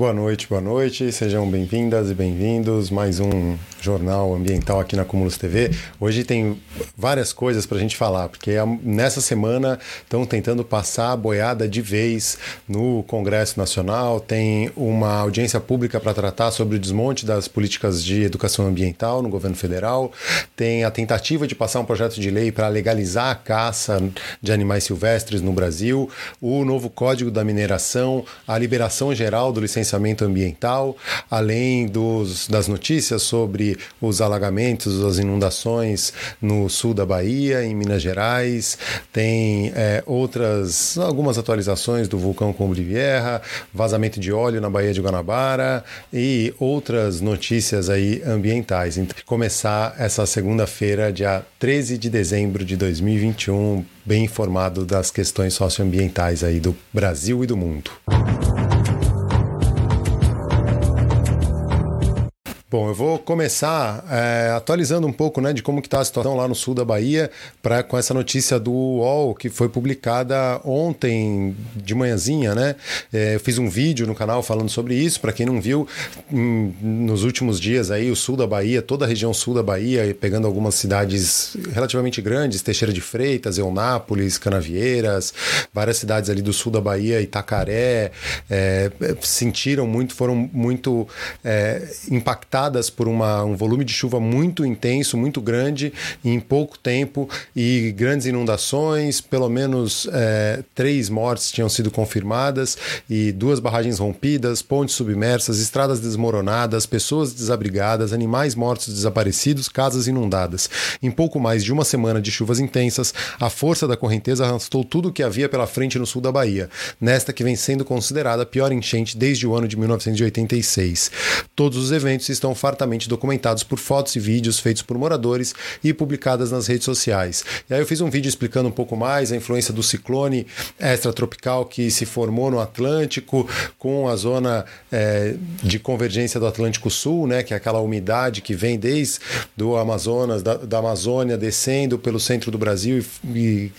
Boa noite, boa noite. Sejam bem-vindas e bem-vindos. Mais um jornal ambiental aqui na Cumulus TV. Hoje tem várias coisas para a gente falar, porque nessa semana estão tentando passar a boiada de vez no Congresso Nacional. Tem uma audiência pública para tratar sobre o desmonte das políticas de educação ambiental no governo federal. Tem a tentativa de passar um projeto de lei para legalizar a caça de animais silvestres no Brasil, o novo Código da Mineração, a liberação geral do licenciamento ambiental, além dos, das notícias sobre os alagamentos, as inundações no sul da Bahia, em Minas Gerais, tem é, outras, algumas atualizações do vulcão Cumbre Vieja, vazamento de óleo na Baía de Guanabara e outras notícias aí ambientais. Então, começar essa segunda-feira, dia 13 de dezembro de 2021, bem informado das questões socioambientais aí do Brasil e do mundo. Bom, eu vou começar é, atualizando um pouco né, de como está a situação lá no sul da Bahia, pra, com essa notícia do UOL que foi publicada ontem de manhãzinha. Né? É, eu fiz um vídeo no canal falando sobre isso. Para quem não viu, hum, nos últimos dias aí, o sul da Bahia, toda a região sul da Bahia, pegando algumas cidades relativamente grandes, Teixeira de Freitas, Eunápolis, Canavieiras, várias cidades ali do sul da Bahia, Itacaré, é, sentiram muito, foram muito impactadas afetadas por uma, um volume de chuva muito intenso, muito grande, em pouco tempo, e grandes inundações, pelo menos é, três mortes tinham sido confirmadas, e duas barragens rompidas, pontes submersas, estradas desmoronadas, pessoas desabrigadas, animais mortos desaparecidos, casas inundadas. Em pouco mais de uma semana de chuvas intensas, a força da correnteza arrastou tudo o que havia pela frente no sul da Bahia, nesta que vem sendo considerada a pior enchente desde o ano de 1986. Todos os eventos estão são fartamente documentados por fotos e vídeos feitos por moradores e publicadas nas redes sociais. E aí eu fiz um vídeo explicando um pouco mais a influência do ciclone extratropical que se formou no Atlântico, com a zona é, de convergência do Atlântico Sul, né, que é aquela umidade que vem desde do Amazonas, da, da Amazônia, descendo pelo centro do Brasil e, e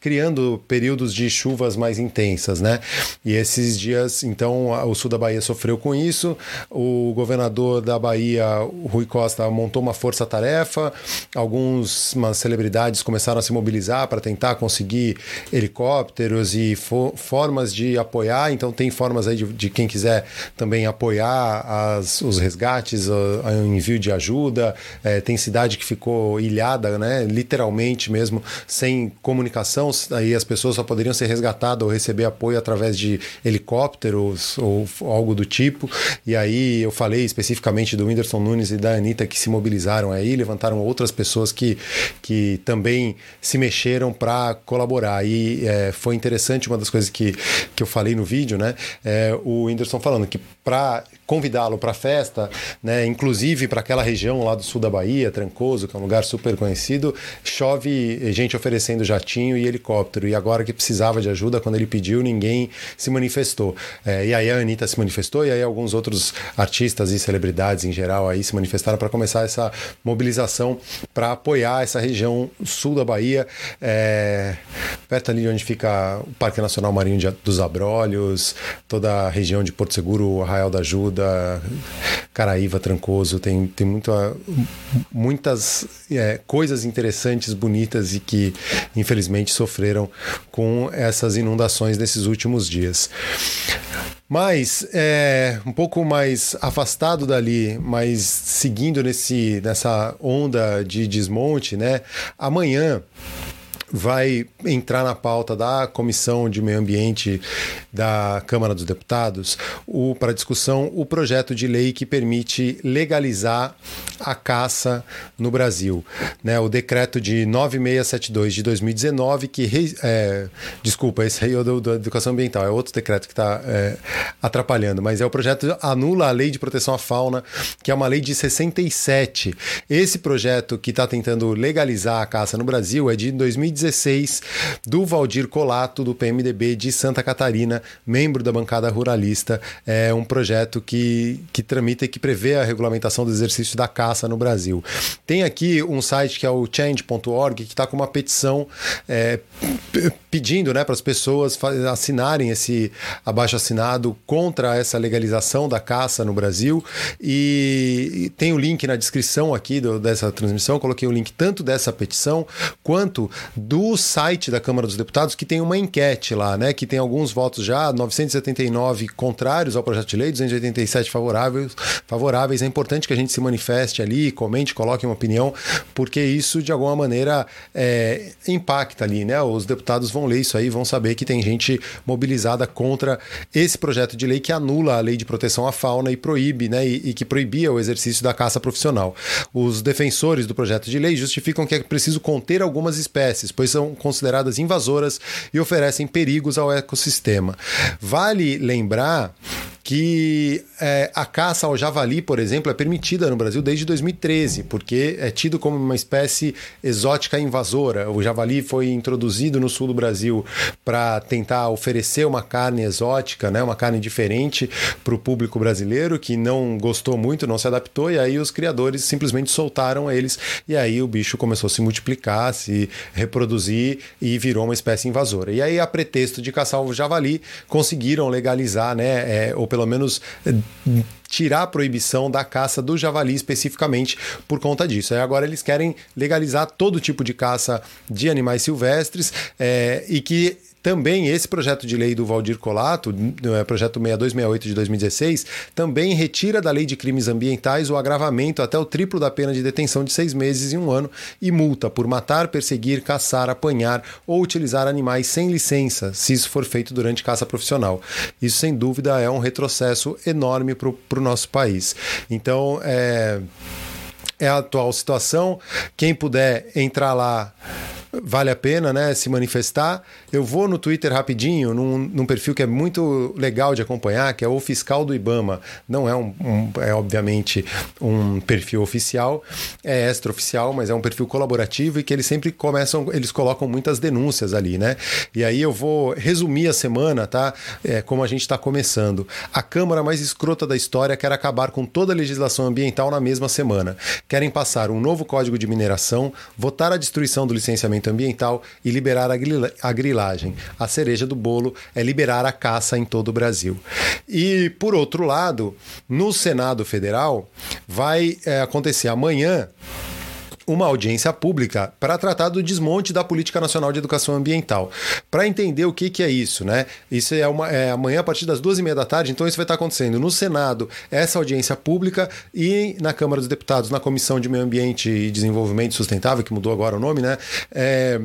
criando períodos de chuvas mais intensas, né? E esses dias, então, o sul da Bahia sofreu com isso. O governador da Bahia Bahia, o Rui Costa montou uma força-tarefa, algumas celebridades começaram a se mobilizar para tentar conseguir helicópteros e fo formas de apoiar. Então, tem formas aí de, de quem quiser também apoiar as, os resgates, o, o, envio de ajuda. É, tem cidade que ficou ilhada, né, literalmente mesmo, sem comunicação. Aí as pessoas só poderiam ser resgatadas ou receber apoio através de helicópteros ou algo do tipo. E aí eu falei especificamente do do Whindersson Nunes e da Anitta que se mobilizaram aí, levantaram outras pessoas que, que também se mexeram para colaborar. E é, foi interessante uma das coisas que, que eu falei no vídeo, né? É, o Whindersson falando que para convidá-lo para a festa, né, inclusive para aquela região lá do sul da Bahia, Trancoso, que é um lugar super conhecido, chove gente oferecendo jatinho e helicóptero. E agora que precisava de ajuda, quando ele pediu, ninguém se manifestou. É, e aí a Anitta se manifestou, e aí alguns outros artistas e celebridades em geral aí se manifestaram para começar essa mobilização para apoiar essa região sul da Bahia, é, perto ali onde fica o Parque Nacional Marinho dos Abrolhos, toda a região de Porto Seguro, Arraial da Ajuda, Caraíva, Trancoso, tem, tem muita, muitas é, coisas interessantes, bonitas e que infelizmente sofreram com essas inundações nesses últimos dias. Mas é, um pouco mais afastado dali, mas seguindo nesse, nessa onda de desmonte, né? Amanhã vai entrar na pauta da Comissão de Meio Ambiente da Câmara dos Deputados para discussão o projeto de lei que permite legalizar a caça no Brasil. Né, o decreto de 9672 de 2019, que. É, desculpa, esse aí é o da Educação Ambiental, é outro decreto que está é, atrapalhando, mas é o projeto anula a Lei de Proteção à Fauna, que é uma lei de 67. Esse projeto que está tentando legalizar a caça no Brasil é de 2019 2016 do Valdir Colato, do PMDB de Santa Catarina, membro da bancada ruralista. É um projeto que, que tramita e que prevê a regulamentação do exercício da caça no Brasil. Tem aqui um site que é o change.org, que está com uma petição é, pedindo né, para as pessoas assinarem esse abaixo assinado contra essa legalização da caça no Brasil. E, tem o link na descrição aqui do, dessa transmissão. coloquei o link tanto dessa petição quanto do site da Câmara dos Deputados, que tem uma enquete lá, né? Que tem alguns votos já, 979 contrários ao projeto de lei, 287 favoráveis. favoráveis. É importante que a gente se manifeste ali, comente, coloque uma opinião, porque isso de alguma maneira é, impacta ali, né? Os deputados vão ler isso aí, vão saber que tem gente mobilizada contra esse projeto de lei que anula a lei de proteção à fauna e proíbe, né? E, e que proibia o exercício da caça profissional. Os defensores do projeto de lei justificam que é preciso conter algumas espécies, pois são consideradas invasoras e oferecem perigos ao ecossistema. Vale lembrar que é, a caça ao javali, por exemplo, é permitida no Brasil desde 2013, porque é tido como uma espécie exótica invasora. O javali foi introduzido no sul do Brasil para tentar oferecer uma carne exótica, né, uma carne diferente para o público brasileiro, que não gostou muito, não se adaptou, e aí os criadores simplesmente soltaram eles, e aí o bicho começou a se multiplicar, se reproduzir e virou uma espécie invasora. E aí, a pretexto de caçar o javali, conseguiram legalizar, né, é, pelo menos eh, tirar a proibição da caça do javali especificamente por conta disso. Aí agora eles querem legalizar todo tipo de caça de animais silvestres é, e que também esse projeto de lei do Valdir Colato, é, projeto 6268 de 2016, também retira da lei de crimes ambientais o agravamento até o triplo da pena de detenção de seis meses e um ano e multa por matar, perseguir, caçar, apanhar ou utilizar animais sem licença, se isso for feito durante caça profissional. Isso, sem dúvida, é um retrocesso enorme para o nosso país. Então, é é a atual situação. Quem puder entrar lá vale a pena né, se manifestar. Eu vou no Twitter rapidinho, num, num, perfil que é muito legal de acompanhar, que é o Fiscal do Ibama. Não é, um, um é obviamente um perfil oficial, é extraoficial, mas é um perfil colaborativo e que eles sempre começam, eles colocam muitas denúncias ali, né? E aí eu vou resumir a semana, tá? É, como a gente está começando. A Câmara mais escrota da história quer acabar com toda a legislação ambiental na mesma semana. Querem passar um novo código de mineração, votar a destruição do licenciamento licenciamento ambiental e liberar a grilagem. A cereja do bolo é liberar a caça em todo o Brasil. E, por outro lado, no Senado Federal, vai é, acontecer amanhã uma audiência pública para tratar do desmonte da Política Nacional de Educação Ambiental. Para entender o que, que é isso, né? Isso é, uma, é amanhã a partir das duas e meia da tarde, então isso vai estar acontecendo no Senado, essa audiência pública, e na Câmara dos Deputados, na Comissão de Meio Ambiente e Desenvolvimento Sustentável, que mudou agora o nome, né? É,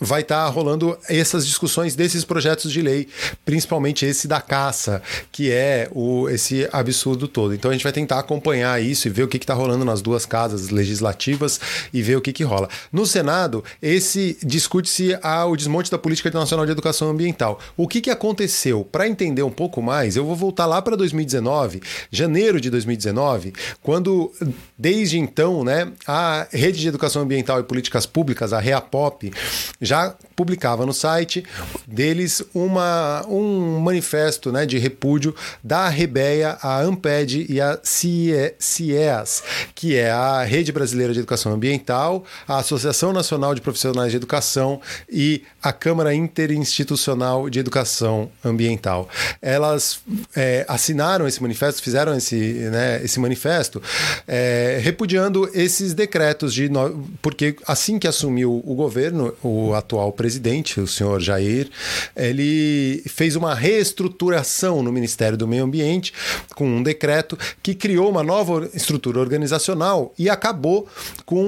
vai estar rolando essas discussões desses projetos de lei, principalmente esse da caça, que é o, esse absurdo todo. Então a gente vai tentar acompanhar isso e ver o que está rolando nas duas casas legislativas e ver o que, que rola. No Senado, esse discute-se o desmonte da Política Nacional de Educação Ambiental. O que, que aconteceu? Para entender um pouco mais, eu vou voltar lá para 2019, janeiro de 2019, quando, desde então, né, a Rede de Educação Ambiental e Políticas Públicas, a REAPOP, já publicava no site deles uma, um manifesto né, de repúdio da Rebeia, a Amped e a CIEAS, que é a Rede Brasileira de Educação Educação Ambiental, a Associação Nacional de Profissionais de Educação e a Câmara Interinstitucional de Educação Ambiental. Elas é, assinaram esse manifesto, fizeram esse, né, esse manifesto, é, repudiando esses decretos de. No... Porque assim que assumiu o governo, o atual presidente, o senhor Jair, ele fez uma reestruturação no Ministério do Meio Ambiente com um decreto que criou uma nova estrutura organizacional e acabou com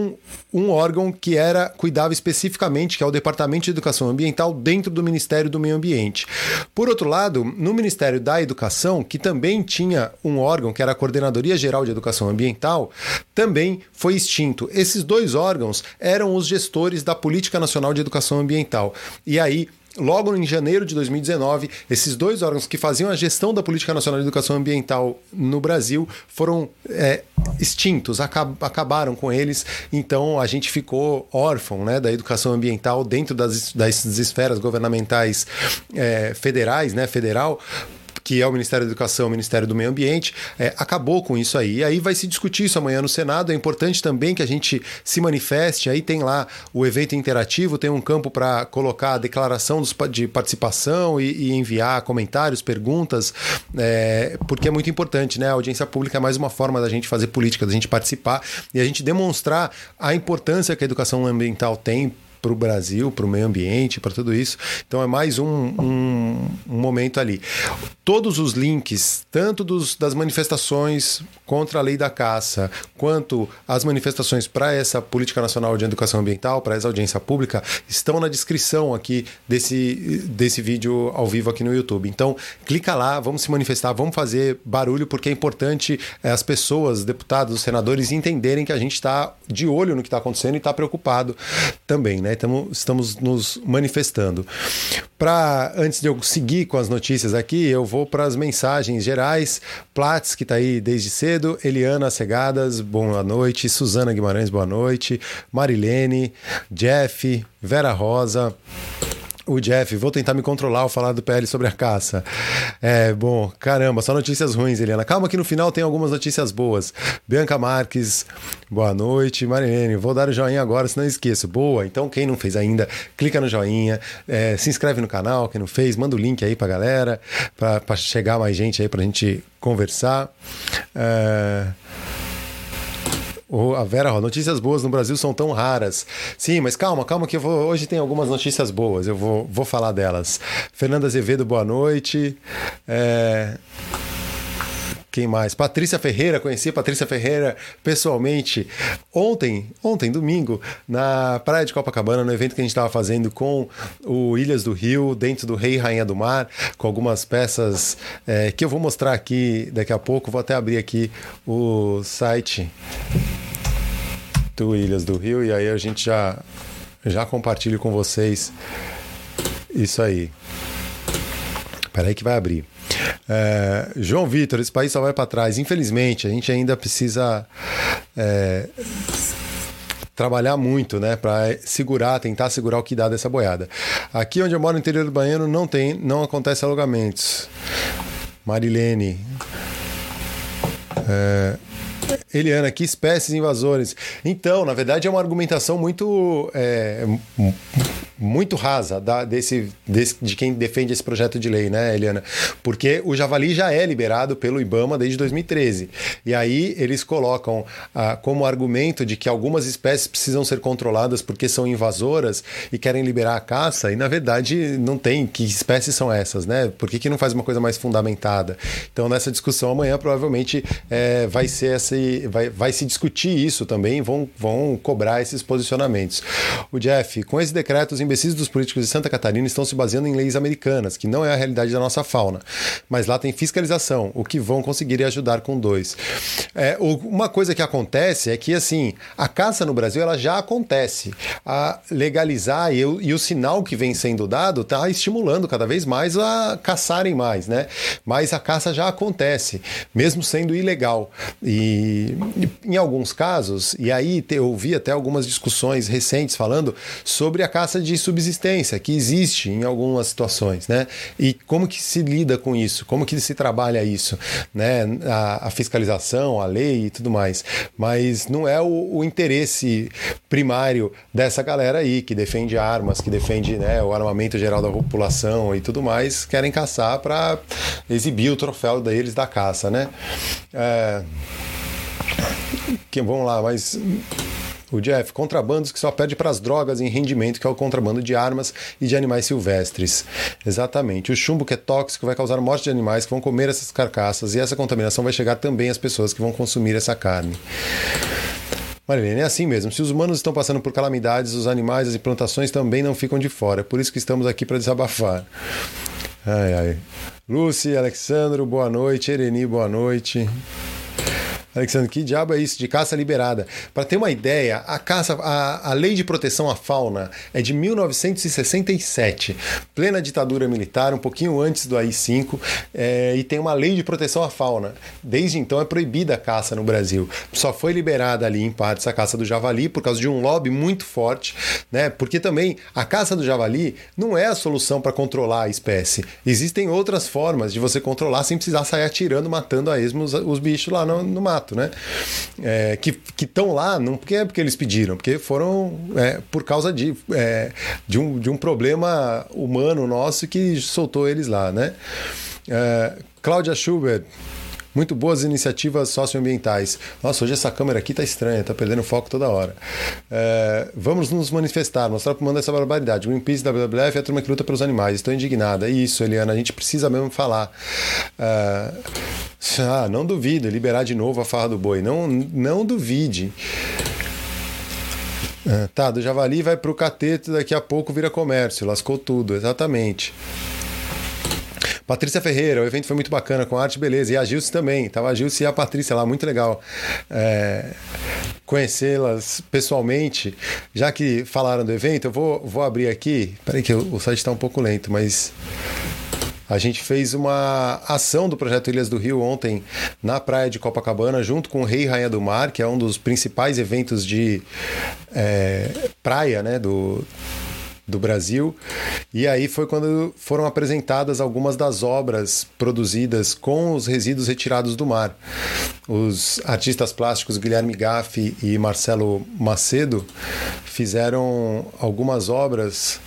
um órgão que era cuidava especificamente, que é o Departamento de Educação Ambiental dentro do Ministério do Meio Ambiente. Por outro lado, no Ministério da Educação, que também tinha um órgão que era a Coordenadoria Geral de Educação Ambiental, também foi extinto. Esses dois órgãos eram os gestores da Política Nacional de Educação Ambiental. E aí logo em janeiro de 2019, esses dois órgãos que faziam a gestão da Política Nacional de Educação Ambiental no Brasil foram é, extintos, acab acabaram com eles. Então a gente ficou órfão né, da educação ambiental dentro das, das esferas governamentais é, federais, né, federal que é o Ministério da Educação, o Ministério do Meio Ambiente, é, acabou com isso aí. E aí vai se discutir isso amanhã no Senado. É importante também que a gente se manifeste. Aí tem lá o evento interativo, tem um campo para colocar a declaração dos, de participação e, e, enviar comentários, perguntas, é, porque é muito importante, né? A audiência pública é mais uma forma da gente fazer política, da gente participar e a gente demonstrar a importância que a educação ambiental tem para o Brasil, para o meio ambiente, para tudo isso. Então é mais um, um, um, momento ali. Todos os links, tanto dos, das manifestações contra a lei da caça, quanto as manifestações para essa Política Nacional de Educação Ambiental, para essa audiência pública, estão na descrição aqui desse, desse vídeo ao vivo aqui no YouTube. Então, clica lá, vamos se manifestar, vamos fazer barulho, porque é importante é, as pessoas, deputados, senadores, entenderem que a gente está de olho no que está acontecendo e está preocupado também, né? Então, estamos nos manifestando. Para antes de eu seguir com as notícias aqui, eu vou para as mensagens gerais. Platz, que está aí desde cedo, Eliana Segadas, boa noite, Suzana Guimarães, boa noite, Marilene, Jeff, Vera Rosa, o Jeff, vou tentar me controlar ao falar do PL sobre a caça. É, bom, caramba, só notícias ruins, Eliana. Calma que no final tem algumas notícias boas. Bianca Marques, boa noite. Marilene, vou dar o joinha agora, senão esqueço. Boa, então quem não fez ainda, clica no joinha, é, se inscreve no canal, quem não fez, manda o link aí pra galera, pra, pra chegar mais gente aí pra gente conversar. É... Oh, a Vera, notícias boas no Brasil são tão raras. Sim, mas calma, calma que vou, hoje tem algumas notícias boas, eu vou, vou falar delas. Fernanda Azevedo, boa noite. É... Quem mais? Patrícia Ferreira, conheci a Patrícia Ferreira pessoalmente ontem, ontem, domingo, na Praia de Copacabana, no evento que a gente estava fazendo com o Ilhas do Rio, dentro do Rei e Rainha do Mar, com algumas peças é, que eu vou mostrar aqui daqui a pouco. Vou até abrir aqui o site do Ilhas do Rio e aí a gente já, já compartilho com vocês isso aí. Peraí que vai abrir. É, João Vitor, esse país só vai para trás. Infelizmente, a gente ainda precisa é, trabalhar muito, né, para segurar, tentar segurar o que dá dessa boiada. Aqui onde eu moro no interior do Baiano não tem, não acontece alugamentos. Marilene. É, Eliana, que espécies invasores? Então, na verdade, é uma argumentação muito. É, muito rasa da, desse, desse, de quem defende esse projeto de lei, né, Eliana? Porque o javali já é liberado pelo IBAMA desde 2013. E aí eles colocam ah, como argumento de que algumas espécies precisam ser controladas porque são invasoras e querem liberar a caça, e na verdade não tem. Que espécies são essas, né? Por que, que não faz uma coisa mais fundamentada? Então, nessa discussão amanhã, provavelmente é, vai ser esse, vai, vai se discutir isso também, vão, vão cobrar esses posicionamentos. O Jeff, com esse decreto, os imbecis dos políticos de Santa Catarina estão se baseando em leis americanas, que não é a realidade da nossa fauna. Mas lá tem fiscalização, o que vão conseguir ajudar com dois. É, uma coisa que acontece é que, assim, a caça no Brasil ela já acontece. A legalizar e o, e o sinal que vem sendo dado está estimulando cada vez mais a caçarem mais, né? Mas a caça já acontece, mesmo sendo ilegal. E em alguns casos, e aí eu ouvi até algumas discussões recentes falando sobre a caça de subsistência que existe em algumas situações, né? E como que se lida com isso? Como que se trabalha isso, né? A, a fiscalização, a lei e tudo mais. Mas não é o, o, interesse primário dessa galera aí que defende armas, que defende né, o armamento geral da população e tudo mais, querem caçar para exibir o troféu deles da caça, né? É... Que, vamos lá, mas o Jeff, contrabandos que só perde para as drogas em rendimento, que é o contrabando de armas e de animais silvestres. Exatamente. O chumbo que é tóxico vai causar morte de animais que vão comer essas carcaças e essa contaminação vai chegar também às pessoas que vão consumir essa carne. Marilene, é assim mesmo. Se os humanos estão passando por calamidades, os animais e plantações também não ficam de fora. É por isso que estamos aqui para desabafar. Ai, ai. Lucy, Alexandro, boa noite. Ereni, boa noite. Alexandre, que diabo é isso de caça liberada? Para ter uma ideia, a caça, a, a lei de proteção à fauna é de 1967, plena ditadura militar, um pouquinho antes do AI-5, é, e tem uma lei de proteção à fauna. Desde então é proibida a caça no Brasil. Só foi liberada ali em partes a caça do javali por causa de um lobby muito forte, né? Porque também a caça do javali não é a solução para controlar a espécie. Existem outras formas de você controlar sem precisar sair atirando, matando a esmo os, os bichos lá no, no mato, né? É, que estão lá, não porque é porque eles pediram, porque foram é, por causa de, é, de, um, de um problema humano nosso que soltou eles lá, né? É, Cláudia Schubert. Muito boas iniciativas socioambientais. Nossa, hoje essa câmera aqui tá estranha, tá perdendo foco toda hora. É, vamos nos manifestar, mostrar para o mundo essa barbaridade. Greenpeace, WWF é a turma que luta pelos animais. Estou indignada. Isso, Eliana, a gente precisa mesmo falar. É, ah, não duvide, liberar de novo a farra do boi. Não, não duvide. É, tá, do javali vai para o cateto, daqui a pouco vira comércio. Lascou tudo, exatamente. Patrícia Ferreira, o evento foi muito bacana, com arte beleza. E a Gilce também. Tava a Gilce e a Patrícia lá, muito legal. É, Conhecê-las pessoalmente. Já que falaram do evento, eu vou, vou abrir aqui. Peraí, que o, site está um pouco lento, mas. A gente fez uma ação do Projeto Ilhas do Rio ontem na praia de Copacabana, junto com o Rei Rainha do Mar, que é um dos principais eventos de é, praia né, do, do Brasil. E aí foi quando foram apresentadas algumas das obras produzidas com os resíduos retirados do mar. Os artistas plásticos Guilherme Gaffi e Marcelo Macedo fizeram algumas obras.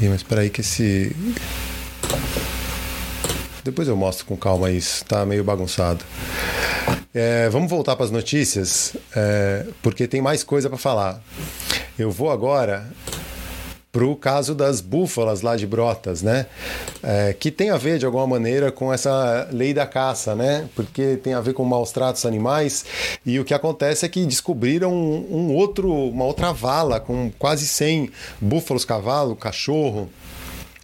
Ih, mas espera aí que esse depois eu mostro com calma isso, tá meio bagunçado. É, vamos voltar para as notícias, é, porque tem mais coisa para falar. Eu vou agora para o caso das búfalas lá de Brotas, né? É, que tem a ver de alguma maneira com essa lei da caça, né? Porque tem a ver com maus tratos animais e o que acontece é que descobriram um, um outro, uma outra vala com quase 100 búfalos, cavalo, cachorro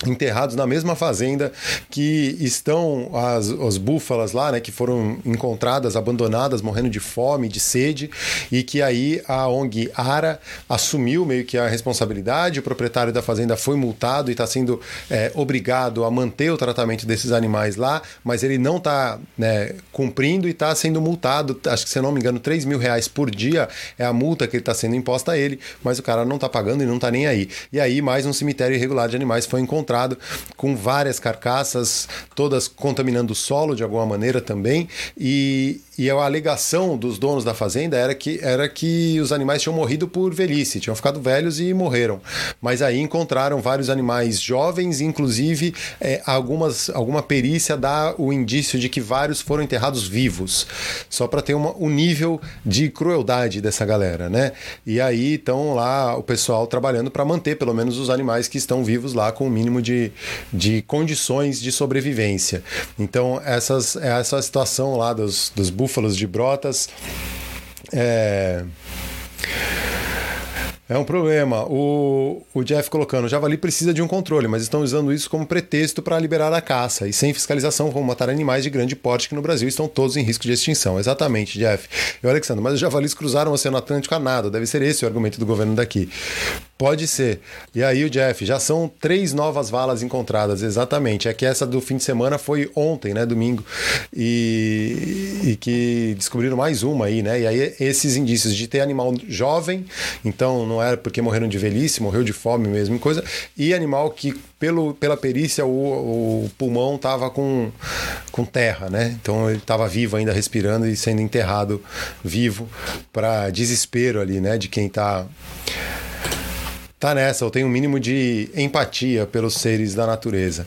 enterrados na mesma fazenda que estão as, as búfalas lá, né, que foram encontradas abandonadas, morrendo de fome, de sede, e que aí a ONG Ara assumiu meio que a responsabilidade, o proprietário da fazenda foi multado e está sendo é, obrigado a manter o tratamento desses animais lá, mas ele não está né, cumprindo e está sendo multado, acho que se eu não me engano, 3 mil reais por dia é a multa que está sendo imposta a ele, mas o cara não está pagando e não está nem aí. E aí mais um cemitério irregular de animais foi encontrado encontrado com várias carcaças, todas contaminando o solo de alguma maneira também. E, e a alegação dos donos da fazenda era que, era que os animais tinham morrido por velhice, tinham ficado velhos e morreram. Mas aí encontraram vários animais jovens, inclusive é, algumas, alguma perícia dá o indício de que vários foram enterrados vivos, só para ter uma, um nível de crueldade dessa galera, né? E aí estão lá o pessoal trabalhando para manter pelo menos os animais que estão vivos lá com o mínimo de, de condições de sobrevivência. Então, essas, essa situação lá dos, dos búfalos de brotas. É... É um problema. O, o Jeff colocando, o javali precisa de um controle, mas estão usando isso como pretexto para liberar a caça. E sem fiscalização vão matar animais de grande porte que no Brasil estão todos em risco de extinção. Exatamente, Jeff. E o Alexandre, mas os javalis cruzaram o Oceano Atlântico a nada. Deve ser esse o argumento do governo daqui. Pode ser. E aí o Jeff, já são três novas valas encontradas, exatamente. É que essa do fim de semana foi ontem, né, domingo, e, e que descobriram mais uma aí, né? E aí esses indícios de ter animal jovem, então não era porque morreram de velhice, morreu de fome mesmo, coisa, e animal que pelo, pela perícia o, o pulmão estava com, com terra, né? Então ele estava vivo ainda respirando e sendo enterrado vivo para desespero ali, né, de quem está tá nessa, eu tenho um mínimo de empatia pelos seres da natureza.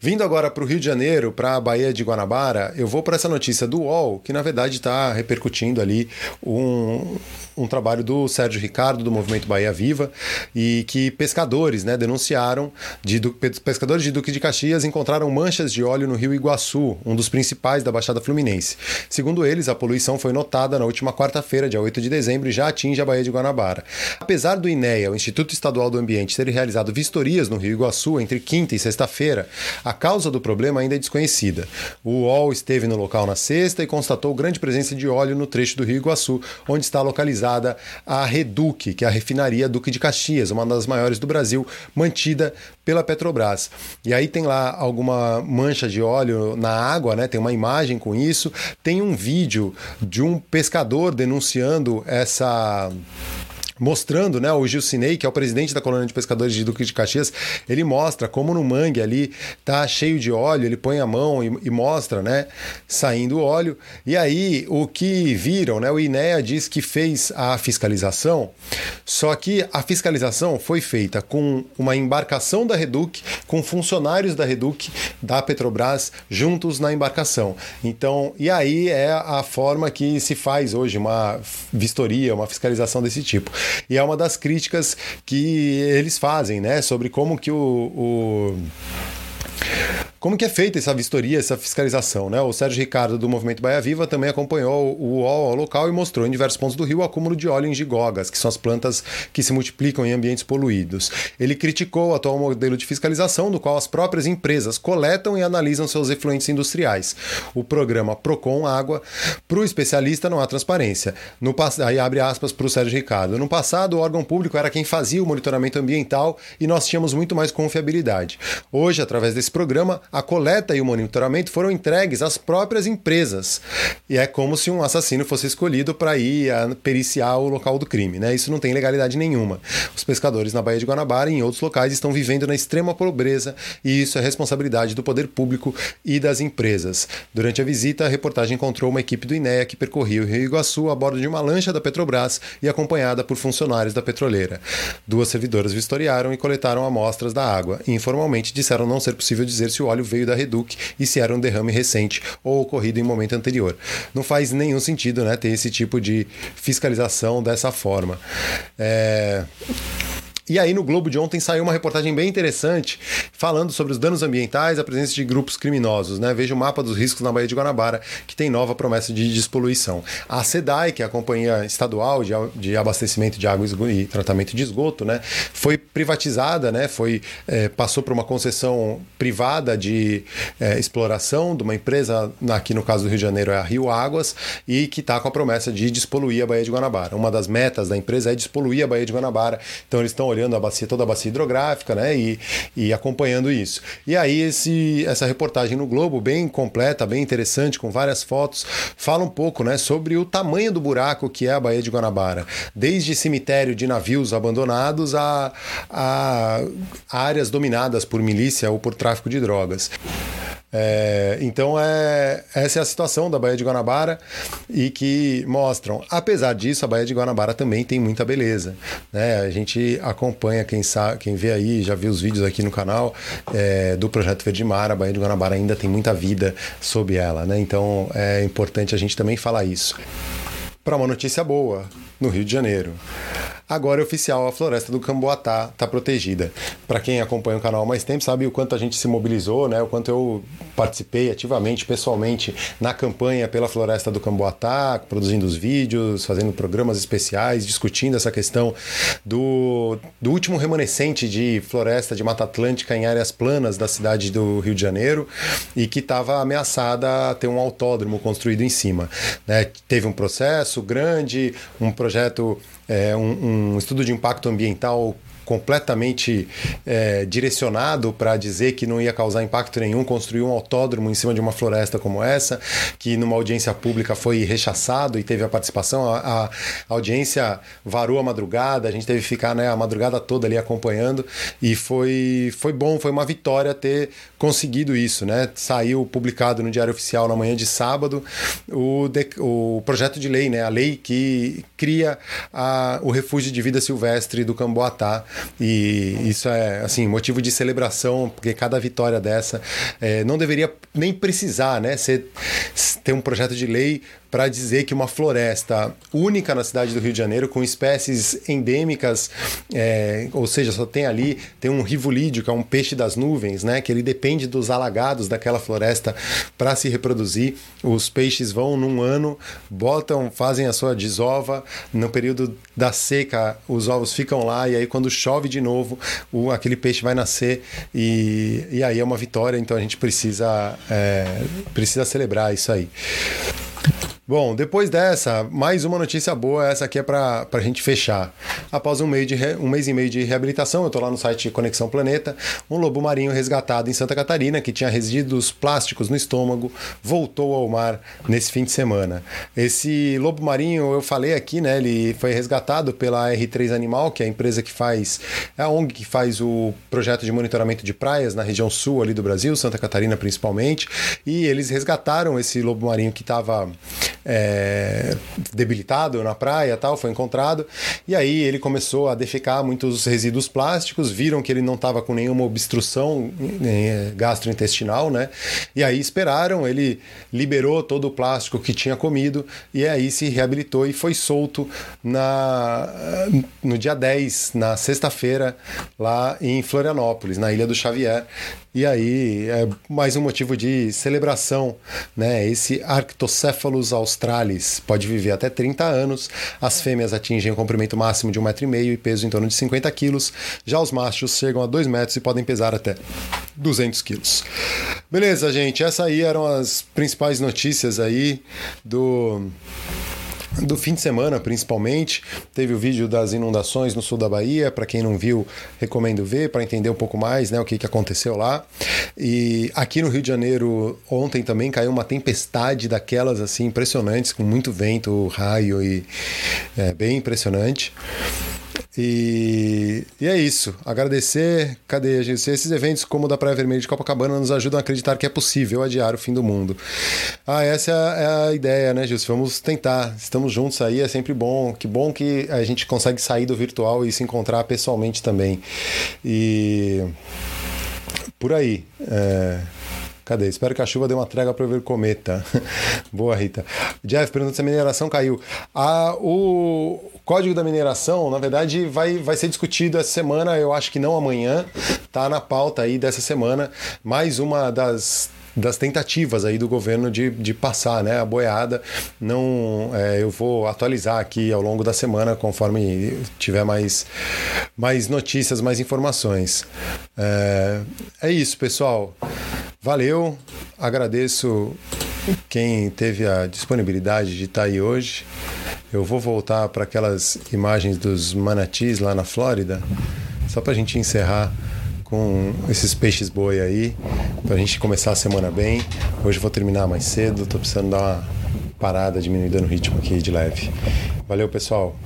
Vindo agora para o Rio de Janeiro, para a Baía de Guanabara, eu vou para essa notícia do UOL, que na verdade está repercutindo ali um, um trabalho do Sérgio Ricardo, do Movimento Bahia Viva, e que pescadores né, denunciaram, de, pescadores de Duque de Caxias encontraram manchas de óleo no rio Iguaçu, um dos principais da Baixada Fluminense. Segundo eles, a poluição foi notada na última quarta-feira, dia 8 de dezembro, e já atinge a Baía de Guanabara. Apesar do INEA, o Instituto Estadual Estadual do Ambiente ter realizado vistorias no Rio Iguaçu entre quinta e sexta-feira, a causa do problema ainda é desconhecida. O UOL esteve no local na sexta e constatou grande presença de óleo no trecho do Rio Iguaçu, onde está localizada a Reduc, que é a refinaria Duque de Caxias, uma das maiores do Brasil, mantida pela Petrobras. E aí tem lá alguma mancha de óleo na água, né? Tem uma imagem com isso, tem um vídeo de um pescador denunciando essa mostrando, né, o Gilcinei, que é o presidente da colônia de pescadores de Duque de Caxias, ele mostra como no mangue ali tá cheio de óleo, ele põe a mão e, e mostra, né, saindo óleo. E aí o que viram, né, o INEA diz que fez a fiscalização, só que a fiscalização foi feita com uma embarcação da Reduc, com funcionários da Reduc, da Petrobras, juntos na embarcação. Então, e aí é a forma que se faz hoje uma vistoria, uma fiscalização desse tipo. E é uma das críticas que eles fazem, né? Sobre como que o, o como que é feita essa vistoria, essa fiscalização? Né? O Sérgio Ricardo, do Movimento Baia Viva, também acompanhou o UOL ao local e mostrou em diversos pontos do rio o acúmulo de óleo em gigogas, que são as plantas que se multiplicam em ambientes poluídos. Ele criticou o atual modelo de fiscalização, no qual as próprias empresas coletam e analisam seus efluentes industriais. O programa Procon Água, para o especialista, não há transparência. No, aí abre aspas para o Sérgio Ricardo. No passado, o órgão público era quem fazia o monitoramento ambiental e nós tínhamos muito mais confiabilidade. Hoje, através desse programa, a coleta e o monitoramento foram entregues às próprias empresas. E é como se um assassino fosse escolhido para ir periciar o local do crime. Né? Isso não tem legalidade nenhuma. Os pescadores na Baía de Guanabara e em outros locais estão vivendo na extrema pobreza e isso é responsabilidade do poder público e das empresas. Durante a visita, a reportagem encontrou uma equipe do INEA que percorria o Rio Iguaçu a bordo de uma lancha da Petrobras e acompanhada por funcionários da petroleira. Duas servidoras vistoriaram e coletaram amostras da água e informalmente disseram não ser possível dizer se o óleo veio da Reduc e se era um derrame recente ou ocorrido em momento anterior. Não faz nenhum sentido né, ter esse tipo de fiscalização dessa forma. É... E aí no Globo de ontem saiu uma reportagem bem interessante falando sobre os danos ambientais, a presença de grupos criminosos. Né? Veja o mapa dos riscos na Baía de Guanabara, que tem nova promessa de despoluição. A SEDAI, que é a companhia estadual de, abastecimento de água e tratamento de esgoto, né? foi privatizada, né? foi, é, passou por uma concessão privada de é, exploração de uma empresa, aqui no caso do Rio de Janeiro é a Rio Águas, e que está com a promessa de despoluir a Baía de Guanabara. Uma das metas da empresa é despoluir a Baía de Guanabara. Então eles estão olhando a bacia, toda a bacia hidrográfica, né? E, e acompanhando isso. E aí esse, essa reportagem no Globo, bem completa, bem interessante, com várias fotos, fala um pouco, né, sobre o tamanho do buraco que é a Baía de Guanabara. Desde cemitério de navios abandonados a, a áreas dominadas por milícia ou por tráfico de drogas. É, então é, essa é a situação da Baía de Guanabara e que mostram, apesar disso, a Baía de Guanabara também tem muita beleza. Né? A gente acompanha, quem sabe, quem vê aí, já viu os vídeos aqui no canal é, do Projeto Verde Mar, a Baía de Guanabara ainda tem muita vida sob ela. Né? Então é importante a gente também falar isso. Para uma notícia boa, no Rio de Janeiro. Agora é oficial, a floresta do Camboatá está protegida. Para quem acompanha o canal há mais tempo, sabe o quanto a gente se mobilizou, né? o quanto eu participei ativamente, pessoalmente, na campanha pela floresta do Camboatá, produzindo os vídeos, fazendo programas especiais, discutindo essa questão do, do último remanescente de floresta de Mata Atlântica em áreas planas da cidade do Rio de Janeiro e que estava ameaçada a ter um autódromo construído em cima. Né? Teve um processo grande, um projeto é, um, um estudo de impacto ambiental completamente é, direcionado para dizer que não ia causar impacto nenhum, construir um autódromo em cima de uma floresta como essa, que numa audiência pública foi rechaçado e teve a participação. A, a audiência varou a madrugada, a gente teve que ficar né, a madrugada toda ali acompanhando e foi, foi bom, foi uma vitória ter conseguido isso. Né? Saiu publicado no Diário Oficial na manhã de sábado o, de, o projeto de lei, né? a lei que cria a, o refúgio de vida silvestre do Camboatá e isso é assim motivo de celebração, porque cada vitória dessa é, não deveria nem precisar, né, ser, ter um projeto de lei para dizer que uma floresta única na cidade do Rio de Janeiro, com espécies endêmicas, é, ou seja, só tem ali, tem um rivolídeo, que é um peixe das nuvens, né, que ele depende dos alagados daquela floresta para se reproduzir. Os peixes vão num ano, botam, fazem a sua desova, no período da seca, os ovos ficam lá, e aí quando chove de novo, o, aquele peixe vai nascer e, e aí é uma vitória, então a gente precisa, é, precisa celebrar isso aí. 分かった。Bom, depois dessa, mais uma notícia boa, essa aqui é para a gente fechar. Após um, meio de re, um mês e meio de reabilitação, eu estou lá no site Conexão Planeta, um lobo marinho resgatado em Santa Catarina, que tinha resíduos plásticos no estômago, voltou ao mar nesse fim de semana. Esse lobo marinho, eu falei aqui, né, ele foi resgatado pela R3 Animal, que é a empresa que faz, é a ONG que faz o projeto de monitoramento de praias na região sul ali do Brasil, Santa Catarina principalmente, e eles resgataram esse lobo marinho que estava é, debilitado na praia tal, foi encontrado. E aí ele começou a defecar muitos resíduos plásticos, viram que ele não estava com nenhuma obstrução é, gastrointestinal, né? E aí esperaram, ele liberou todo o plástico que tinha comido e aí se reabilitou e foi solto na, no dia 10, na sexta-feira, lá em Florianópolis, na Ilha do Xavier. E aí é mais um motivo de celebração, né? Esse Arctocephalus australis pode viver até 30 anos. As fêmeas atingem o comprimento máximo de 1,5m e peso em torno de 50 kg. Já os machos chegam a 2 metros e podem pesar até 200 quilos. Beleza, gente. Essas aí eram as principais notícias aí do do fim de semana, principalmente. Teve o vídeo das inundações no sul da Bahia. Para quem não viu, recomendo ver para entender um pouco mais né, o que, que aconteceu lá. E aqui no Rio de Janeiro, ontem também caiu uma tempestade daquelas assim impressionantes, com muito vento, raio e é, bem impressionante. E, e, é isso. Agradecer, cadê a gente? Esses eventos, como o da Praia Vermelha de Copacabana, nos ajudam a acreditar que é possível adiar o fim do mundo. Ah, essa é a, é a ideia, né, Gilson? Vamos tentar. Estamos juntos aí, é sempre bom. Que bom que a gente consegue sair do virtual e se encontrar pessoalmente também. E por aí. É... Cadê? Espero que a chuva dê uma trégua para eu ver cometa. Boa, Rita. Jeff pergunta se a mineração caiu. Ah, o código da mineração, na verdade, vai, vai ser discutido essa semana, eu acho que não amanhã. Tá na pauta aí dessa semana. Mais uma das das tentativas aí do governo de, de passar né, a boiada. Não, é, eu vou atualizar aqui ao longo da semana, conforme tiver mais, mais notícias, mais informações. É, é isso, pessoal. Valeu, agradeço quem teve a disponibilidade de estar aí hoje. Eu vou voltar para aquelas imagens dos manatis lá na Flórida, só para a gente encerrar com esses peixes boi aí, para a gente começar a semana bem. Hoje vou terminar mais cedo, estou precisando dar uma parada, diminuída no ritmo aqui de leve. Valeu, pessoal.